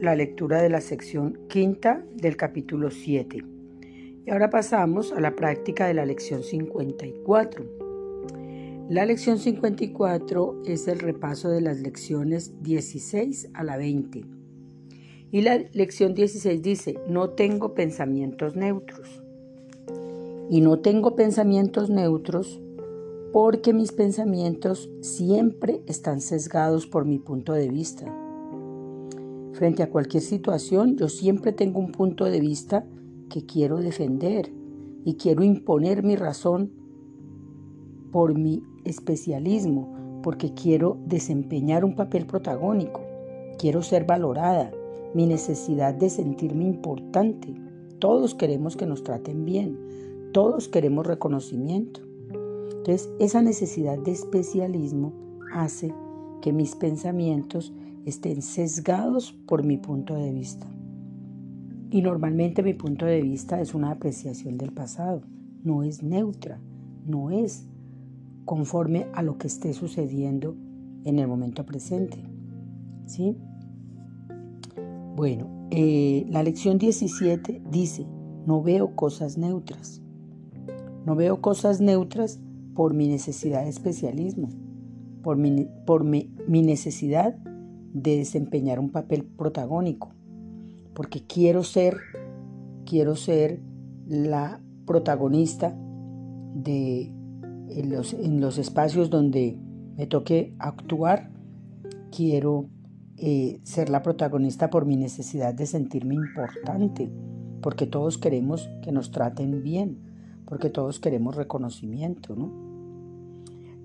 La lectura de la sección quinta del capítulo 7. Y ahora pasamos a la práctica de la lección 54. La lección 54 es el repaso de las lecciones 16 a la 20. Y la lección 16 dice, no tengo pensamientos neutros. Y no tengo pensamientos neutros porque mis pensamientos siempre están sesgados por mi punto de vista. Frente a cualquier situación, yo siempre tengo un punto de vista que quiero defender y quiero imponer mi razón por mi especialismo, porque quiero desempeñar un papel protagónico, quiero ser valorada, mi necesidad de sentirme importante. Todos queremos que nos traten bien, todos queremos reconocimiento. Entonces, esa necesidad de especialismo hace que mis pensamientos estén sesgados por mi punto de vista. Y normalmente mi punto de vista es una apreciación del pasado, no es neutra, no es conforme a lo que esté sucediendo en el momento presente. ¿Sí? Bueno, eh, la lección 17 dice, no veo cosas neutras. No veo cosas neutras por mi necesidad de especialismo, por mi, por mi, necesidad de desempeñar un papel protagónico, porque quiero ser, quiero ser la protagonista de en los, en los espacios donde me toque actuar, quiero eh, ser la protagonista por mi necesidad de sentirme importante, porque todos queremos que nos traten bien, porque todos queremos reconocimiento, ¿no?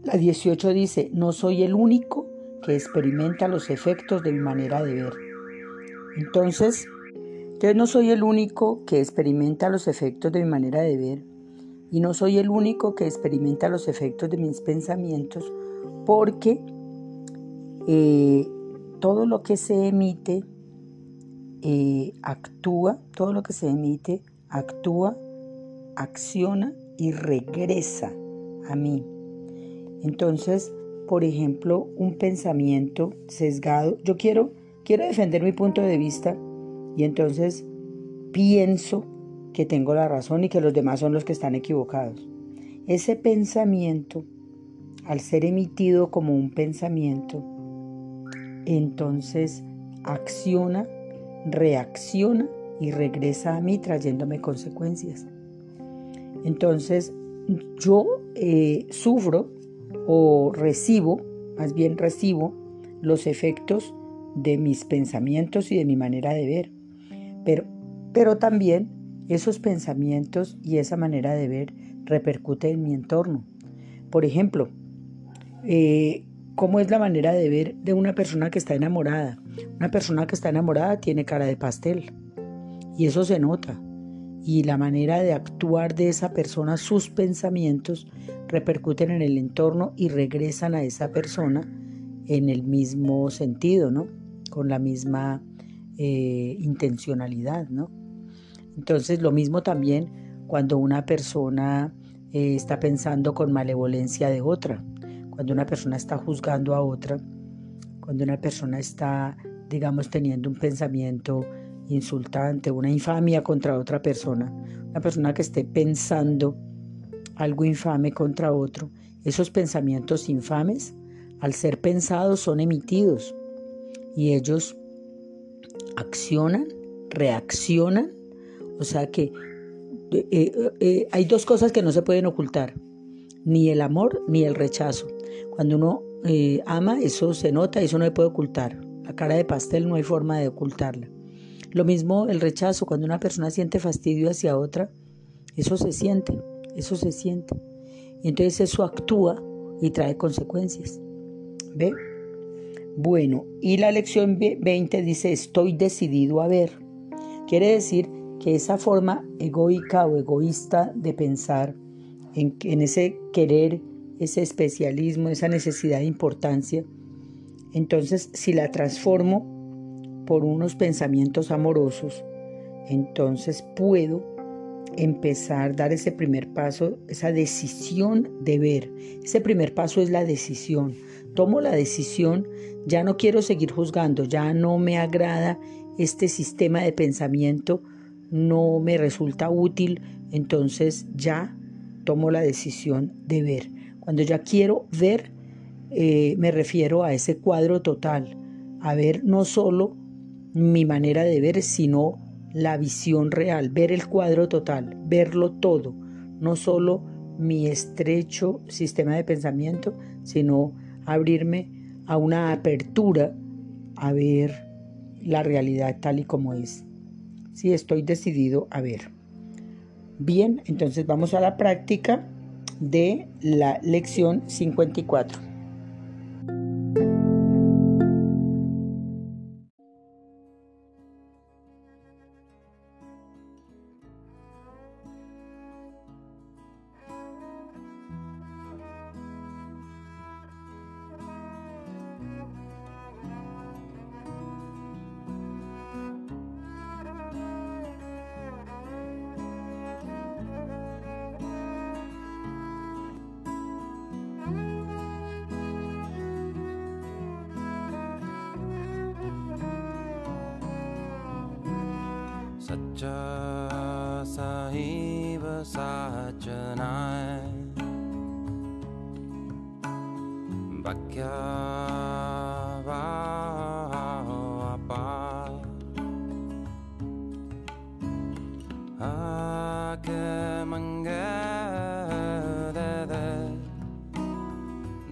La 18 dice, no soy el único que experimenta los efectos de mi manera de ver. Entonces, yo no soy el único que experimenta los efectos de mi manera de ver y no soy el único que experimenta los efectos de mis pensamientos porque eh, todo lo que se emite eh, actúa, todo lo que se emite actúa, acciona y regresa a mí. Entonces, por ejemplo, un pensamiento sesgado, yo quiero, quiero defender mi punto de vista y entonces pienso que tengo la razón y que los demás son los que están equivocados. Ese pensamiento, al ser emitido como un pensamiento, entonces acciona, reacciona y regresa a mí trayéndome consecuencias. Entonces yo eh, sufro o recibo, más bien recibo, los efectos de mis pensamientos y de mi manera de ver. Pero, pero también esos pensamientos y esa manera de ver repercute en mi entorno. Por ejemplo, eh, ¿cómo es la manera de ver de una persona que está enamorada? Una persona que está enamorada tiene cara de pastel y eso se nota. Y la manera de actuar de esa persona, sus pensamientos, repercuten en el entorno y regresan a esa persona en el mismo sentido, ¿no? Con la misma eh, intencionalidad, ¿no? Entonces lo mismo también cuando una persona eh, está pensando con malevolencia de otra, cuando una persona está juzgando a otra, cuando una persona está, digamos, teniendo un pensamiento insultante, una infamia contra otra persona, una persona que esté pensando algo infame contra otro, esos pensamientos infames, al ser pensados, son emitidos y ellos accionan, reaccionan, o sea que eh, eh, eh, hay dos cosas que no se pueden ocultar, ni el amor ni el rechazo. Cuando uno ama, eso se nota, eso no se puede ocultar. La cara de pastel no hay forma de ocultarla. Lo mismo el rechazo, cuando una persona siente fastidio hacia otra, eso se siente. Eso se siente. Y entonces eso actúa y trae consecuencias. ¿Ve? Bueno, y la lección 20 dice, estoy decidido a ver. Quiere decir que esa forma egoica o egoísta de pensar, en, en ese querer, ese especialismo, esa necesidad de importancia, entonces si la transformo por unos pensamientos amorosos, entonces puedo empezar, dar ese primer paso, esa decisión de ver. Ese primer paso es la decisión. tomo la decisión, ya no quiero seguir juzgando, ya no me agrada este sistema de pensamiento, no me resulta útil, entonces ya tomo la decisión de ver. Cuando ya quiero ver, eh, me refiero a ese cuadro total, a ver no solo mi manera de ver, sino la visión real, ver el cuadro total, verlo todo, no solo mi estrecho sistema de pensamiento, sino abrirme a una apertura a ver la realidad tal y como es. Si estoy decidido a ver. Bien, entonces vamos a la práctica de la lección 54. सच्चा साहिब साचनाय बक्या अपार आके मंगे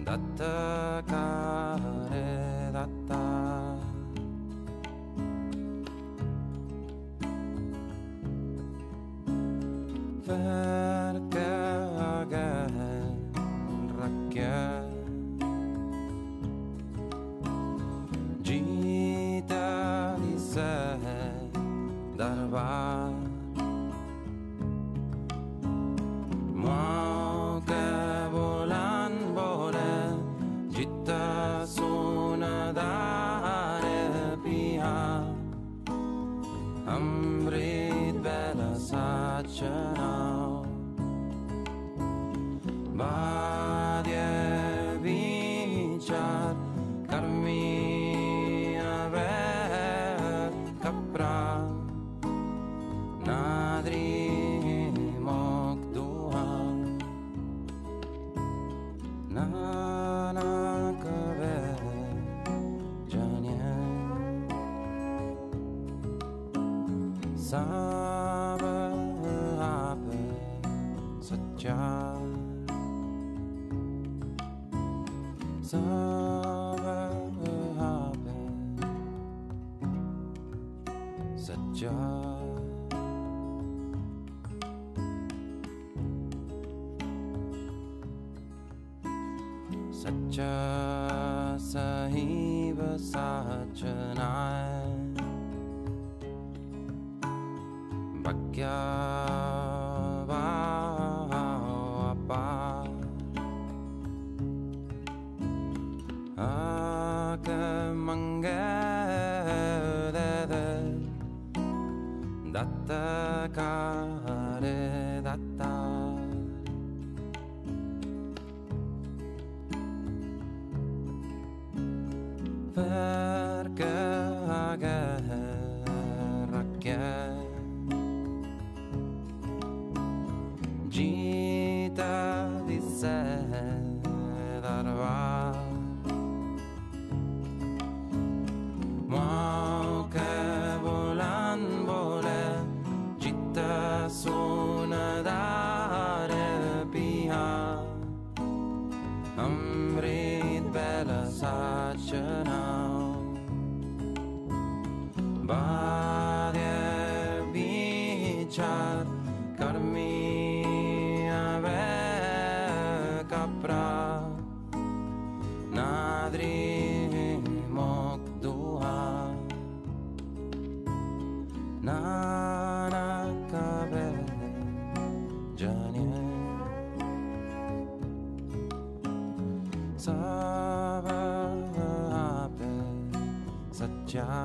दत्त का अमृद्बेरसा चर job. Summer harbor, such a Yeah. job.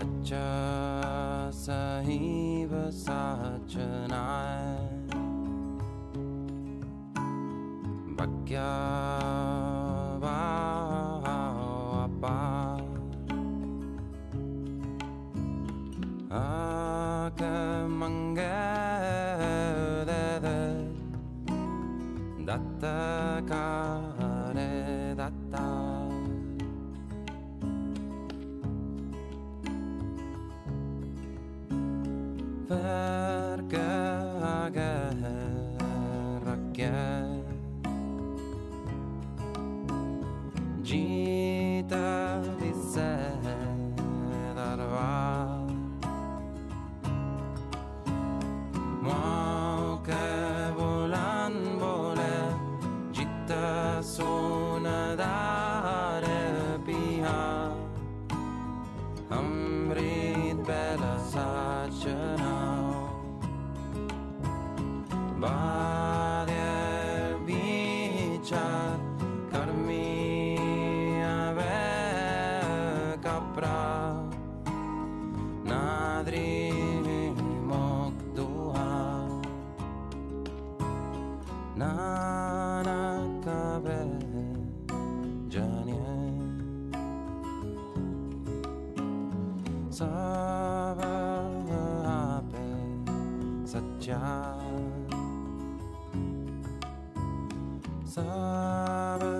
सच्चा सही व साचना I'm read better such 家，三百。